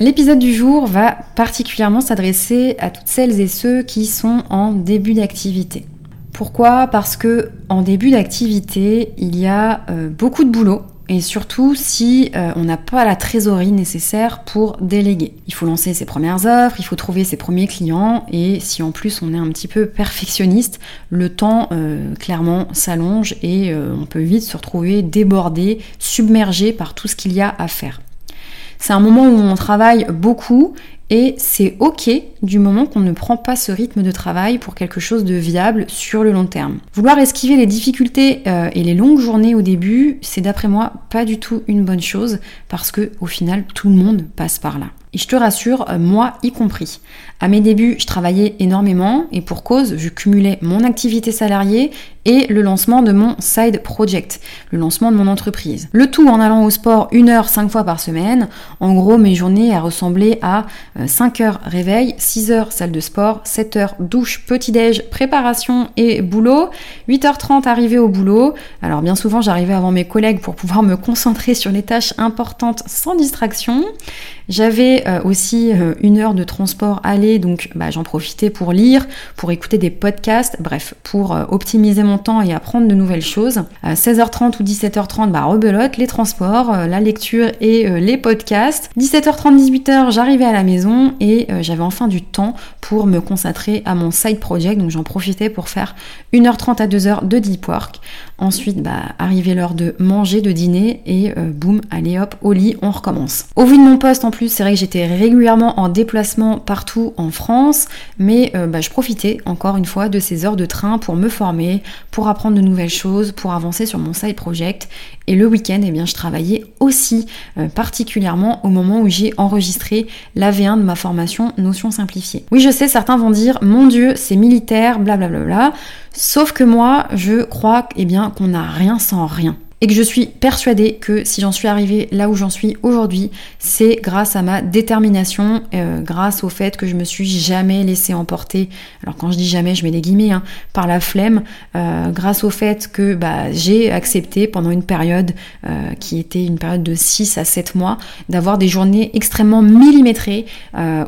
L'épisode du jour va particulièrement s'adresser à toutes celles et ceux qui sont en début d'activité. Pourquoi? Parce que en début d'activité, il y a euh, beaucoup de boulot et surtout si euh, on n'a pas la trésorerie nécessaire pour déléguer. Il faut lancer ses premières offres, il faut trouver ses premiers clients et si en plus on est un petit peu perfectionniste, le temps euh, clairement s'allonge et on peut vite se retrouver débordé, submergé par tout ce qu'il y a à faire. C'est un moment où on travaille beaucoup et c'est ok du moment qu'on ne prend pas ce rythme de travail pour quelque chose de viable sur le long terme. Vouloir esquiver les difficultés euh, et les longues journées au début, c'est d'après moi pas du tout une bonne chose parce que au final tout le monde passe par là. Je te rassure, euh, moi y compris. À mes débuts, je travaillais énormément et pour cause, je cumulais mon activité salariée et le lancement de mon side project, le lancement de mon entreprise. Le tout en allant au sport une heure cinq fois par semaine. En gros, mes journées ressemblaient à 5 euh, heures réveil, 6 heures salle de sport, 7 heures douche, petit-déj, préparation et boulot, 8h30 arrivée au boulot. Alors bien souvent, j'arrivais avant mes collègues pour pouvoir me concentrer sur les tâches importantes sans distraction. J'avais euh, aussi euh, une heure de transport aller, donc bah, j'en profitais pour lire, pour écouter des podcasts, bref, pour euh, optimiser mon temps et apprendre de nouvelles choses. À 16h30 ou 17h30, bah, rebelote, les transports, la lecture et les podcasts. 17h30, 18h, j'arrivais à la maison et j'avais enfin du temps pour me concentrer à mon side project, donc j'en profitais pour faire 1h30 à 2h de deep work. Ensuite, bah, arrivait l'heure de manger, de dîner et boum, allez hop, au lit, on recommence. Au vu de mon poste en plus, c'est vrai que j'étais régulièrement en déplacement partout en France, mais euh, bah, je profitais encore une fois de ces heures de train pour me former, pour apprendre de nouvelles choses, pour avancer sur mon side project. Et le week-end, eh bien, je travaillais aussi, euh, particulièrement au moment où j'ai enregistré la V1 de ma formation Notion simplifiée. Oui, je sais, certains vont dire, mon Dieu, c'est militaire, blablabla. Sauf que moi, je crois eh bien, qu'on n'a rien sans rien. Et que je suis persuadée que si j'en suis arrivée là où j'en suis aujourd'hui, c'est grâce à ma détermination, euh, grâce au fait que je me suis jamais laissée emporter, alors quand je dis jamais, je mets des guillemets, hein, par la flemme, euh, grâce au fait que bah, j'ai accepté pendant une période euh, qui était une période de 6 à 7 mois, d'avoir des journées extrêmement millimétrées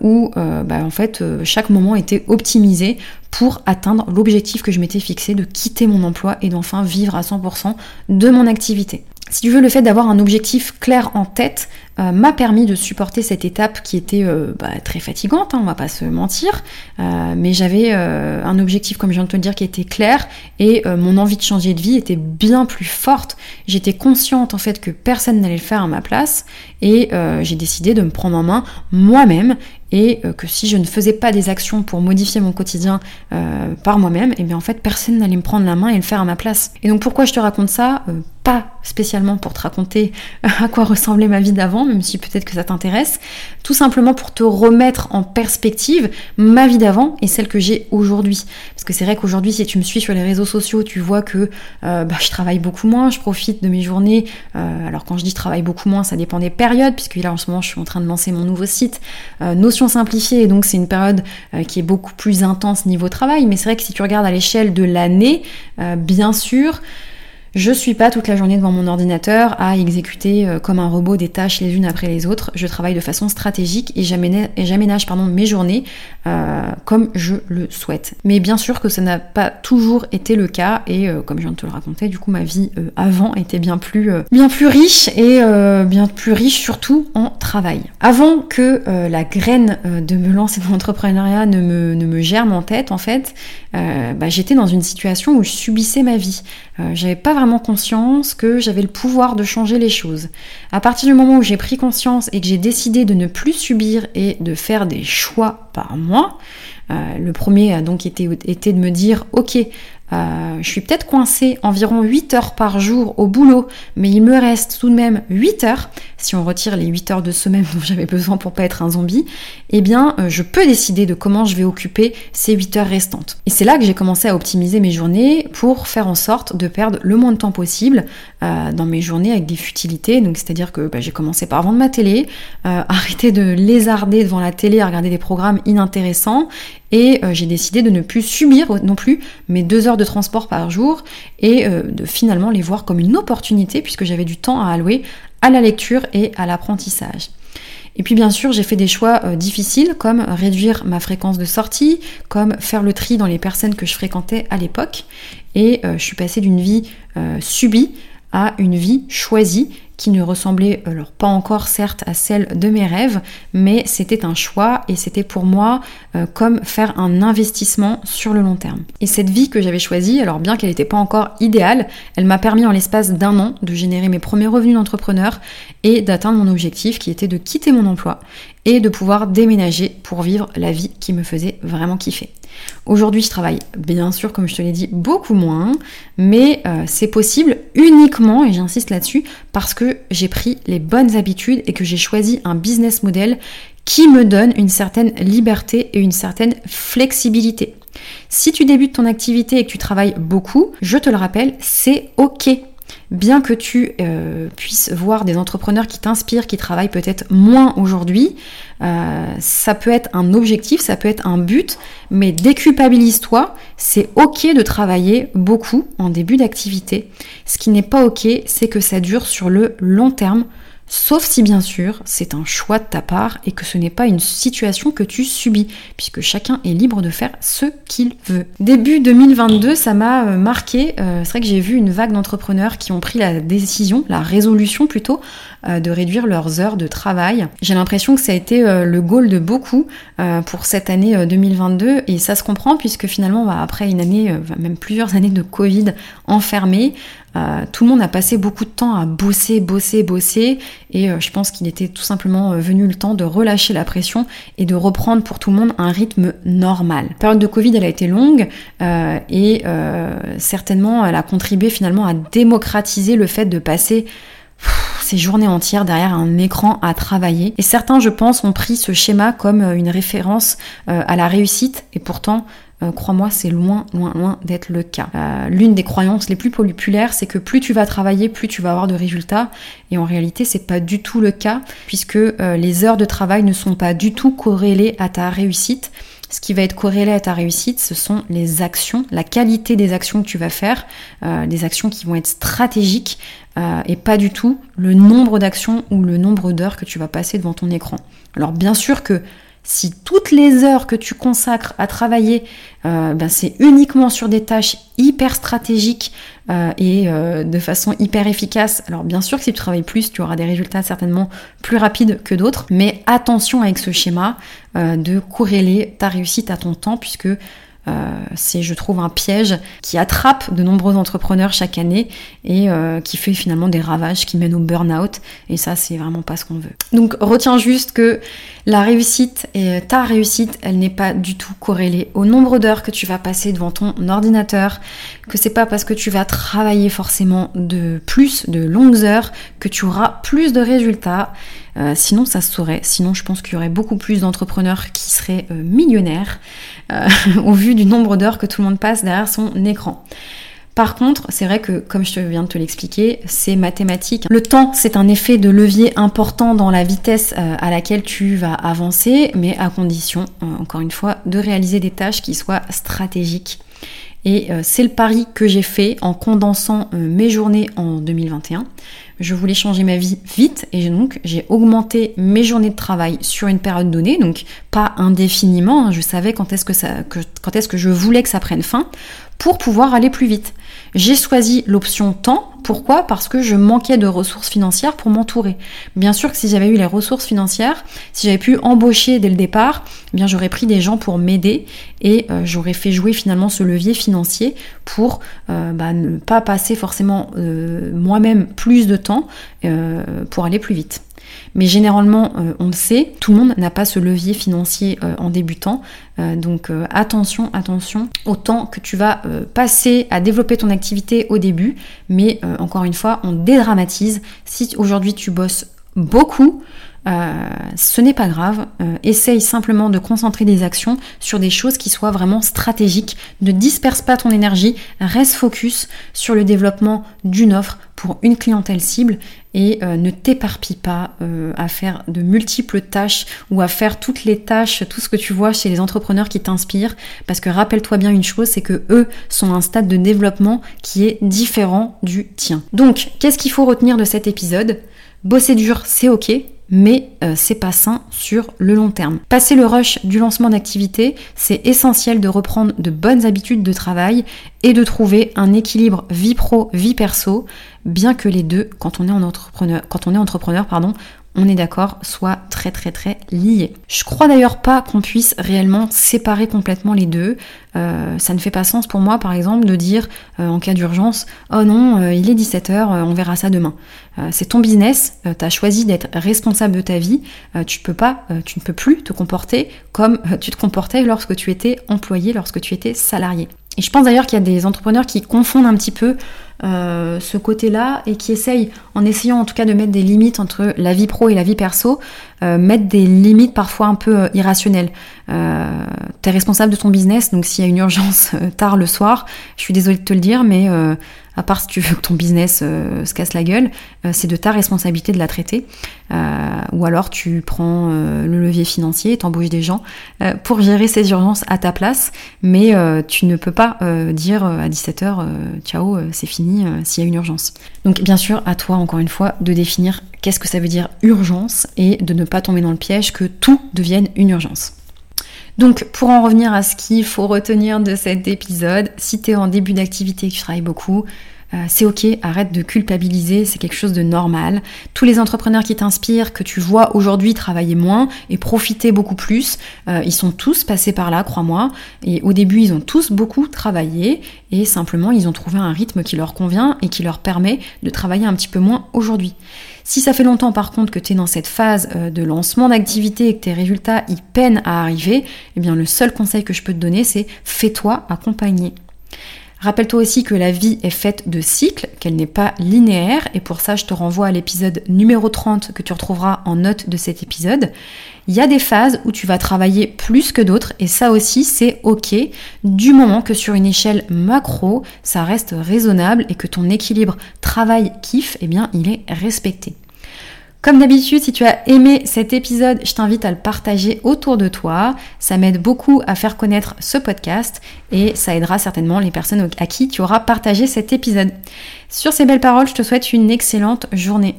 où bah, en fait chaque moment était optimisé pour atteindre l'objectif que je m'étais fixé de quitter mon emploi et d'enfin vivre à 100% de mon activité. Si tu veux, le fait d'avoir un objectif clair en tête euh, m'a permis de supporter cette étape qui était euh, bah, très fatigante, hein, on va pas se mentir, euh, mais j'avais un objectif, comme je viens de te le dire, qui était clair et mon envie de changer de vie était bien plus forte. J'étais consciente en fait que personne n'allait le faire à ma place et j'ai décidé de me prendre en main moi-même et que si je ne faisais pas des actions pour modifier mon quotidien par moi-même, et eh bien en fait personne n'allait me prendre la main et le faire à ma place. Et donc pourquoi je te raconte ça? Pas spécialement pour te raconter à quoi ressemblait ma vie d'avant, même si peut-être que ça t'intéresse, tout simplement pour te remettre en perspective ma vie d'avant et celle que j'ai aujourd'hui. Parce que c'est vrai qu'aujourd'hui, si tu me suis sur les réseaux sociaux, tu vois que euh, bah, je travaille beaucoup moins, je profite de mes journées. Euh, alors quand je dis travaille beaucoup moins, ça dépend des périodes, puisque là en ce moment, je suis en train de lancer mon nouveau site, euh, Notion simplifiée, et donc c'est une période qui est beaucoup plus intense niveau travail. Mais c'est vrai que si tu regardes à l'échelle de l'année, bien sûr, je suis pas toute la journée devant mon ordinateur à exécuter euh, comme un robot des tâches les unes après les autres. Je travaille de façon stratégique et j'aménage pardon, mes journées euh, comme je le souhaite. Mais bien sûr que ça n'a pas toujours été le cas et euh, comme je viens de te le raconter, du coup ma vie avant était bien plus, bien plus riche et bien plus riche surtout en Avant que la graine de me lancer dans l'entrepreneuriat ne me, germe en tête, en fait, bah, j'étais dans une situation où je subissais ma vie. J'avais pas conscience que j'avais le pouvoir de changer les choses. À partir du moment où j'ai pris conscience et que j'ai décidé de ne plus subir et de faire des choix par moi, euh, le premier a donc été de me dire ok, euh, je suis peut-être coincée environ 8 heures par jour au boulot, mais il me reste tout de même 8 heures, si on retire les 8 heures de semaine dont j'avais besoin pour pas être un zombie, eh bien euh, je peux décider de comment je vais occuper ces 8 heures restantes. Et c'est là que j'ai commencé à optimiser mes journées pour faire en sorte de perdre le moins de temps possible euh, dans mes journées avec des futilités. Donc c'est-à-dire que bah, j'ai commencé par vendre ma télé, arrêter de lézarder devant la télé à regarder des programmes inintéressants et j'ai décidé de ne plus subir non plus mes deux heures de transport par jour et euh, de finalement les voir comme une opportunité puisque j'avais du temps à allouer à la lecture et à l'apprentissage. Et puis bien sûr, j'ai fait des choix euh, difficiles comme réduire ma fréquence de sortie, comme faire le tri dans les personnes que je fréquentais à l'époque. Et je suis passée d'une vie subie à une vie choisie qui ne ressemblait alors pas encore certes à celle de mes rêves, mais c'était un choix et c'était pour moi euh, comme faire un investissement sur le long terme. Et cette vie que j'avais choisie, alors bien qu'elle n'était pas encore idéale, elle m'a permis en l'espace d'un an de générer mes premiers revenus d'entrepreneur et d'atteindre mon objectif qui était de quitter mon emploi et de pouvoir déménager pour vivre la vie qui me faisait vraiment kiffer. Aujourd'hui, je travaille bien sûr, comme je te l'ai dit, beaucoup moins, mais euh, c'est possible uniquement, et j'insiste là-dessus, parce que j'ai pris les bonnes habitudes et que j'ai choisi un business model qui me donne une certaine liberté et une certaine flexibilité. Si tu débutes ton activité et que tu travailles beaucoup, je te le rappelle, c'est ok bien que tu euh, puisses voir des entrepreneurs qui t'inspirent, qui travaillent peut-être moins aujourd'hui, euh, ça peut être un objectif, ça peut être un but, mais déculpabilise-toi, c'est ok de travailler beaucoup en début d'activité. Ce qui n'est pas ok, c'est que ça dure sur le long terme Sauf si bien sûr c'est un choix de ta part et que ce n'est pas une situation que tu subis, puisque chacun est libre de faire ce qu'il veut. Début 2022, ça m'a euh, marqué, euh, c'est vrai que j'ai vu une vague d'entrepreneurs qui ont pris la décision, la résolution plutôt, euh, de réduire leurs heures de travail. J'ai l'impression que ça a été le goal de beaucoup pour cette année 2022 et ça se comprend puisque finalement bah, après une année, même plusieurs années de Covid enfermé, euh, tout le monde a passé beaucoup de temps à bosser, bosser, bosser, et euh, je pense qu'il était tout simplement euh, venu le temps de relâcher la pression et de reprendre pour tout le monde un rythme normal. La période de Covid, elle a été longue, et certainement, elle a contribué finalement à démocratiser le fait de passer ces journées entières derrière un écran à travailler. Et certains, je pense, ont pris ce schéma comme une référence à la réussite, et pourtant, euh, crois-moi, c'est loin, loin, loin d'être le cas. Euh, l'une des croyances les plus populaires, c'est que plus tu vas travailler, plus tu vas avoir de résultats. Et en réalité, c'est pas du tout le cas, puisque euh, les heures de travail ne sont pas du tout corrélées à ta réussite. Ce qui va être corrélé à ta réussite, ce sont les actions, la qualité des actions que tu vas faire, des actions qui vont être stratégiques et pas du tout le nombre d'actions ou le nombre d'heures que tu vas passer devant ton écran. Alors bien sûr que si toutes les heures que tu consacres à travailler, euh, ben c'est uniquement sur des tâches hyper stratégiques euh, et euh, de façon hyper efficace, alors bien sûr que si tu travailles plus, tu auras des résultats certainement plus rapides que d'autres, mais attention avec ce schéma de corréler ta réussite à ton temps, puisque c'est, je trouve, un piège qui attrape de nombreux entrepreneurs chaque année et euh, qui fait finalement des ravages qui mènent au burn-out. Et ça, c'est vraiment pas ce qu'on veut. Donc, retiens juste que la réussite et ta réussite, elle n'est pas du tout corrélée au nombre d'heures que tu vas passer devant ton ordinateur, que c'est pas parce que tu vas travailler forcément de plus, de longues heures, que tu auras plus de résultats. Euh, sinon, ça se saurait. Sinon, je pense qu'il y aurait beaucoup plus d'entrepreneurs qui seraient euh, millionnaires euh, au vu du nombre d'heures que tout le monde passe derrière son écran. Par contre, c'est vrai que, comme je viens de te l'expliquer, c'est mathématique. Le temps, c'est un effet de levier important dans la vitesse à laquelle tu vas avancer, mais à condition, encore une fois, de réaliser des tâches qui soient stratégiques. Et c'est le pari que j'ai fait en condensant mes journées en 2021 je voulais changer ma vie vite et donc j'ai augmenté mes journées de travail sur une période donnée, donc pas indéfiniment, hein. je savais quand est-ce que, quand est-ce que je voulais que ça prenne fin pour pouvoir aller plus vite. J'ai choisi l'option temps. Pourquoi Parce que je manquais de ressources financières pour m'entourer. Bien sûr que si j'avais eu les ressources financières, si j'avais pu embaucher dès le départ, eh bien j'aurais pris des gens pour m'aider et euh, j'aurais fait jouer finalement ce levier financier pour euh, bah, ne pas passer forcément euh, moi-même plus de temps pour aller plus vite. Mais généralement, euh, on le sait, tout le monde n'a pas ce levier financier euh, en débutant. donc attention, attention au temps que tu vas passer à développer ton activité au début. Mais encore une fois, on dédramatise. Si aujourd'hui tu bosses beaucoup, euh, ce n'est pas grave. Euh, essaye simplement de concentrer des actions sur des choses qui soient vraiment stratégiques. Ne disperse pas ton énergie, reste focus sur le développement d'une offre pour une clientèle cible et euh, ne t'éparpille pas à faire de multiples tâches ou à faire toutes les tâches, tout ce que tu vois chez les entrepreneurs qui t'inspirent. Parce que rappelle-toi bien une chose, c'est que eux sont à un stade de développement qui est différent du tien. Donc, qu'est-ce qu'il faut retenir de cet épisode? Bosser dur, c'est ok, mais euh, c'est pas sain sur le long terme. Passer le rush du lancement d'activité, c'est essentiel de reprendre de bonnes habitudes de travail et de trouver un équilibre vie pro, vie perso, bien que les deux, quand on est, en entrepreneur, quand on est entrepreneur, pardon, on est d'accord, soit très très très liés. Je crois d'ailleurs pas qu'on puisse réellement séparer complètement les deux. Euh, ça ne fait pas sens pour moi, par exemple, de dire euh, en cas d'urgence, oh non, euh, il est 17h, on verra ça demain. c'est ton business, tu as choisi d'être responsable de ta vie, tu peux pas, tu ne peux plus te comporter comme tu te comportais lorsque tu étais employé, lorsque tu étais salarié. Et je pense d'ailleurs qu'il y a des entrepreneurs qui confondent un petit peu euh, ce côté-là et qui essayent, en essayant en tout cas de mettre des limites entre la vie pro et la vie perso, euh, mettre des limites parfois un peu euh, irrationnelles. tu es responsable de ton business, donc s'il y a une urgence tard le soir, je suis désolée de te le dire, mais à part si tu veux que ton business euh, se casse la gueule, euh, c'est de ta responsabilité de la traiter. Euh, ou alors tu prends le levier financier, t'embauches des gens pour gérer ces urgences à ta place, mais tu ne peux pas dire à 17h, ciao, c'est fini s'il y a une urgence. Donc bien sûr, à toi encore une fois de définir qu'est-ce que ça veut dire urgence et de ne pas tomber dans le piège que tout devienne une urgence. Donc pour en revenir à ce qu'il faut retenir de cet épisode, si tu es en début d'activité et que tu travailles beaucoup, euh, c'est ok, arrête de culpabiliser, c'est quelque chose de normal. Tous les entrepreneurs qui t'inspirent, que tu vois aujourd'hui travailler moins et profiter beaucoup plus, euh, ils sont tous passés par là, crois-moi. Et au début, ils ont tous beaucoup travaillé et simplement, ils ont trouvé un rythme qui leur convient et qui leur permet de travailler un petit peu moins aujourd'hui. Si ça fait longtemps par contre que tu es dans cette phase euh, de lancement d'activité et que tes résultats y peinent à arriver, eh bien le seul conseil que je peux te donner c'est fais-toi accompagner. Rappelle-toi aussi que la vie est faite de cycles, qu'elle n'est pas linéaire, et pour ça je te renvoie à l'épisode numéro 30 que tu retrouveras en note de cet épisode. Il y a des phases où tu vas travailler plus que d'autres, et ça aussi c'est ok, du moment que sur une échelle macro, ça reste raisonnable et que ton équilibre travail-kiff, eh bien il est respecté. Comme d'habitude, si tu as aimé cet épisode, je t'invite à le partager autour de toi. Ça m'aide beaucoup à faire connaître ce podcast et ça aidera certainement les personnes à qui tu auras partagé cet épisode. Sur ces belles paroles, je te souhaite une excellente journée.